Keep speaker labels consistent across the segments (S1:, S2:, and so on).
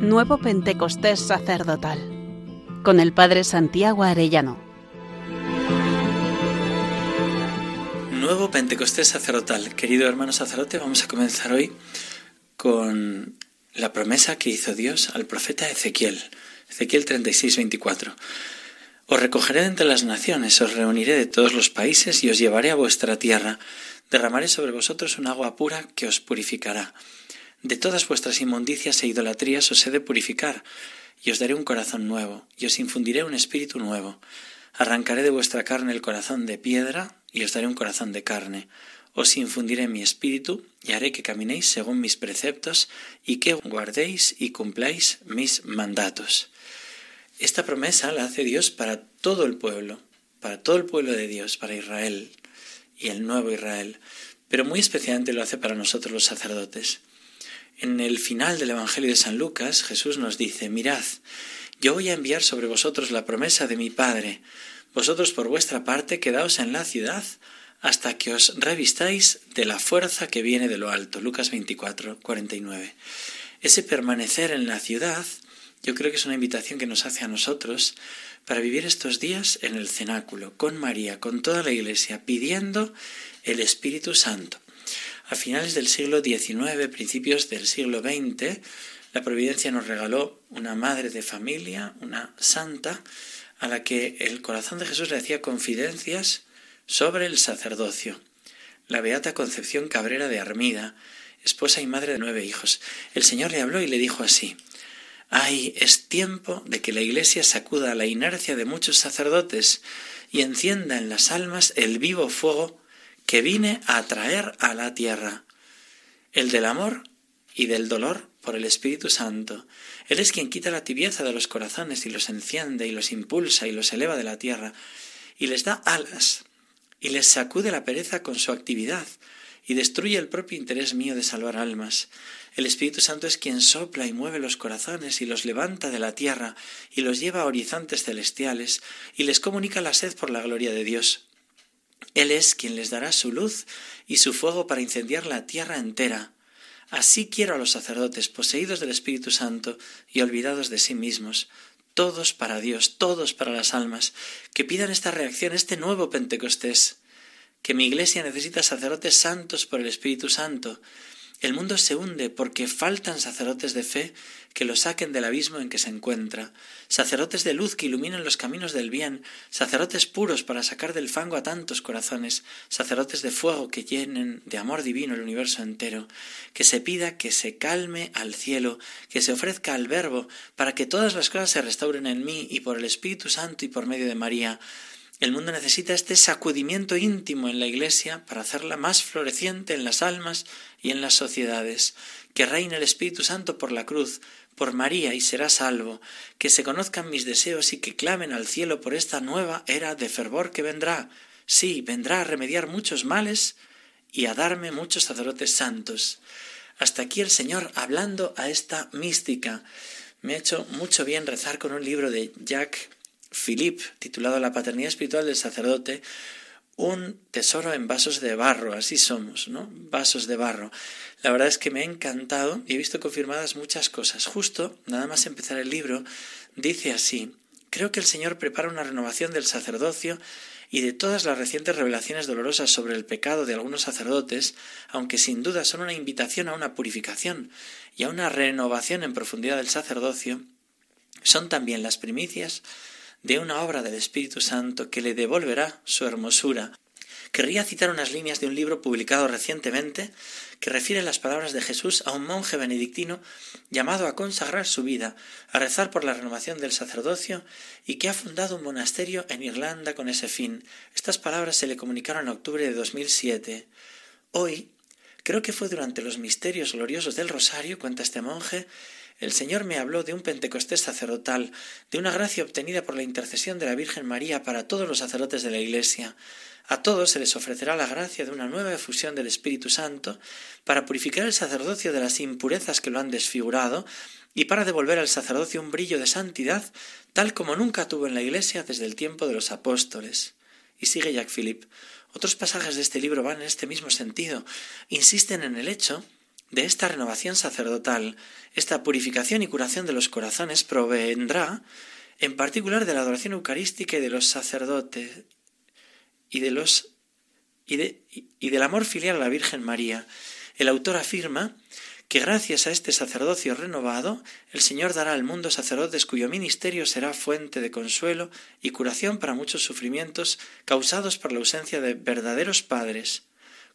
S1: Nuevo Pentecostés Sacerdotal con el Padre Santiago Arellano.
S2: Nuevo Pentecostés Sacerdotal. Querido hermano sacerdote, vamos a comenzar hoy con la promesa que hizo Dios al profeta Ezequiel. Ezequiel 36, 24. Os recogeré entre las naciones, os reuniré de todos los países y os llevaré a vuestra tierra. Derramaré sobre vosotros un agua pura que os purificará. De todas vuestras inmundicias e idolatrías os he de purificar, y os daré un corazón nuevo, y os infundiré un espíritu nuevo. Arrancaré de vuestra carne el corazón de piedra, y os daré un corazón de carne. Os infundiré mi espíritu, y haré que caminéis según mis preceptos, y que guardéis y cumpláis mis mandatos. Esta promesa la hace Dios para todo el pueblo, para todo el pueblo de Dios, para Israel y el nuevo Israel, pero muy especialmente lo hace para nosotros los sacerdotes. En el final del Evangelio de San Lucas, Jesús nos dice, mirad, yo voy a enviar sobre vosotros la promesa de mi Padre. Vosotros por vuestra parte quedaos en la ciudad hasta que os revistáis de la fuerza que viene de lo alto. Lucas 24, 49. Ese permanecer en la ciudad yo creo que es una invitación que nos hace a nosotros para vivir estos días en el cenáculo, con María, con toda la Iglesia, pidiendo el Espíritu Santo. A finales del siglo XIX, principios del siglo XX, la Providencia nos regaló una madre de familia, una santa, a la que el corazón de Jesús le hacía confidencias sobre el sacerdocio. La Beata Concepción Cabrera de Armida, esposa y madre de nueve hijos. El Señor le habló y le dijo así Ay, es tiempo de que la Iglesia sacuda la inercia de muchos sacerdotes y encienda en las almas el vivo fuego que vine a atraer a la tierra, el del amor y del dolor por el Espíritu Santo. Él es quien quita la tibieza de los corazones y los enciende y los impulsa y los eleva de la tierra y les da alas y les sacude la pereza con su actividad y destruye el propio interés mío de salvar almas. El Espíritu Santo es quien sopla y mueve los corazones y los levanta de la tierra y los lleva a horizontes celestiales y les comunica la sed por la gloria de Dios. Él es quien les dará su luz y su fuego para incendiar la tierra entera. Así quiero a los sacerdotes, poseídos del Espíritu Santo y olvidados de sí mismos, todos para Dios, todos para las almas, que pidan esta reacción, este nuevo Pentecostés que mi iglesia necesita sacerdotes santos por el Espíritu Santo. El mundo se hunde porque faltan sacerdotes de fe que lo saquen del abismo en que se encuentra, sacerdotes de luz que iluminen los caminos del bien, sacerdotes puros para sacar del fango a tantos corazones, sacerdotes de fuego que llenen de amor divino el universo entero, que se pida que se calme al cielo, que se ofrezca al Verbo, para que todas las cosas se restauren en mí y por el Espíritu Santo y por medio de María, el mundo necesita este sacudimiento íntimo en la Iglesia para hacerla más floreciente en las almas y en las sociedades. Que reine el Espíritu Santo por la cruz, por María y será salvo. Que se conozcan mis deseos y que clamen al cielo por esta nueva era de fervor que vendrá. Sí, vendrá a remediar muchos males y a darme muchos sacerdotes santos. Hasta aquí el Señor hablando a esta mística. Me ha hecho mucho bien rezar con un libro de Jacques Philippe, titulado La paternidad espiritual del sacerdote, un tesoro en vasos de barro, así somos, ¿no? Vasos de barro. La verdad es que me ha encantado y he visto confirmadas muchas cosas. Justo, nada más empezar el libro, dice así, creo que el Señor prepara una renovación del sacerdocio y de todas las recientes revelaciones dolorosas sobre el pecado de algunos sacerdotes, aunque sin duda son una invitación a una purificación y a una renovación en profundidad del sacerdocio, son también las primicias de una obra del Espíritu Santo que le devolverá su hermosura. Querría citar unas líneas de un libro publicado recientemente que refiere las palabras de Jesús a un monje benedictino llamado a consagrar su vida, a rezar por la renovación del sacerdocio y que ha fundado un monasterio en Irlanda con ese fin. Estas palabras se le comunicaron en octubre de 2007. Hoy, creo que fue durante los misterios gloriosos del Rosario, cuenta este monje, el Señor me habló de un Pentecostés sacerdotal, de una gracia obtenida por la intercesión de la Virgen María para todos los sacerdotes de la Iglesia. A todos se les ofrecerá la gracia de una nueva efusión del Espíritu Santo para purificar el sacerdocio de las impurezas que lo han desfigurado y para devolver al sacerdocio un brillo de santidad tal como nunca tuvo en la Iglesia desde el tiempo de los apóstoles. Y sigue Jacques Philippe. Otros pasajes de este libro van en este mismo sentido. Insisten en el hecho de esta renovación sacerdotal, esta purificación y curación de los corazones provendrá en particular de la adoración eucarística y de los sacerdotes y de los y, de, y del amor filial a la Virgen María. El autor afirma que gracias a este sacerdocio renovado, el Señor dará al mundo sacerdotes cuyo ministerio será fuente de consuelo y curación para muchos sufrimientos causados por la ausencia de verdaderos padres.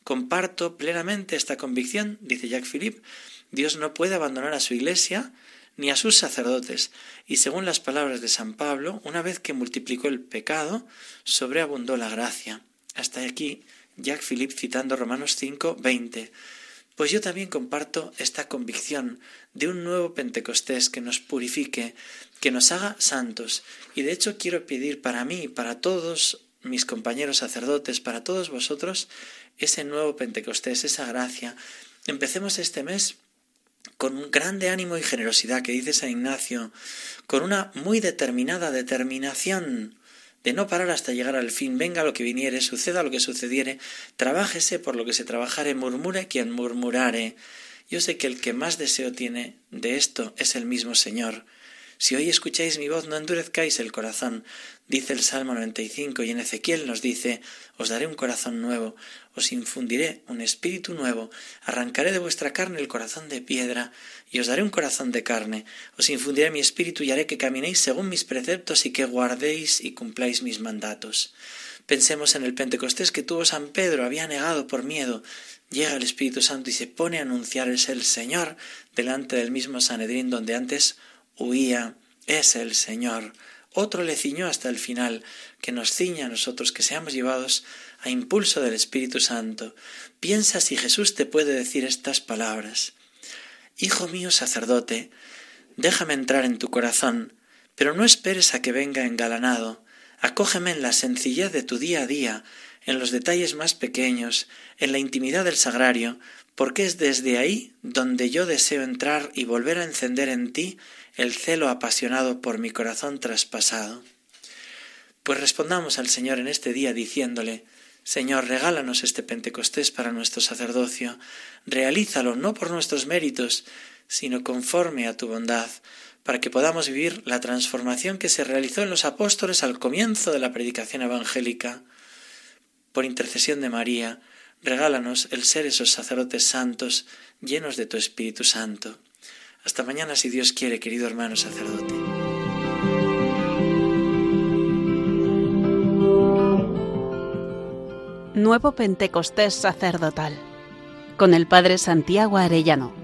S2: Comparto plenamente esta convicción, dice Jacques Philippe, Dios no puede abandonar a su Iglesia ni a sus sacerdotes, y según las palabras de San Pablo, una vez que multiplicó el pecado, sobreabundó la gracia. Hasta aquí Jacques Philippe citando Romanos 5, 20. Pues yo también comparto esta convicción de un nuevo Pentecostés que nos purifique, que nos haga santos. Y de hecho quiero pedir para mí, para todos mis compañeros sacerdotes, para todos vosotros, ese nuevo Pentecostés, esa gracia. Empecemos este mes con un grande ánimo y generosidad que dice San Ignacio, con una muy determinada determinación de no parar hasta llegar al fin, venga lo que viniere, suceda lo que sucediere, trabájese por lo que se trabajare, murmure quien murmurare. Yo sé que el que más deseo tiene de esto es el mismo Señor. Si hoy escucháis mi voz, no endurezcáis el corazón, dice el Salmo 95, y en Ezequiel nos dice, os daré un corazón nuevo, os infundiré un espíritu nuevo, arrancaré de vuestra carne el corazón de piedra, y os daré un corazón de carne, os infundiré mi espíritu y haré que caminéis según mis preceptos y que guardéis y cumpláis mis mandatos. Pensemos en el Pentecostés que tuvo San Pedro, había negado por miedo. Llega el Espíritu Santo y se pone a anunciar es el Señor delante del mismo Sanedrín donde antes huía, es el Señor. Otro le ciñó hasta el final, que nos ciña a nosotros, que seamos llevados a impulso del Espíritu Santo. Piensa si Jesús te puede decir estas palabras. Hijo mío sacerdote, déjame entrar en tu corazón, pero no esperes a que venga engalanado. Acógeme en la sencillez de tu día a día, en los detalles más pequeños, en la intimidad del sagrario, porque es desde ahí donde yo deseo entrar y volver a encender en ti el celo apasionado por mi corazón traspasado. Pues respondamos al Señor en este día diciéndole, Señor, regálanos este Pentecostés para nuestro sacerdocio, realízalo no por nuestros méritos, sino conforme a tu bondad, para que podamos vivir la transformación que se realizó en los apóstoles al comienzo de la predicación evangélica. Por intercesión de María, regálanos el ser esos sacerdotes santos llenos de tu Espíritu Santo. Hasta mañana si Dios quiere, querido hermano sacerdote.
S1: Nuevo Pentecostés sacerdotal con el Padre Santiago Arellano.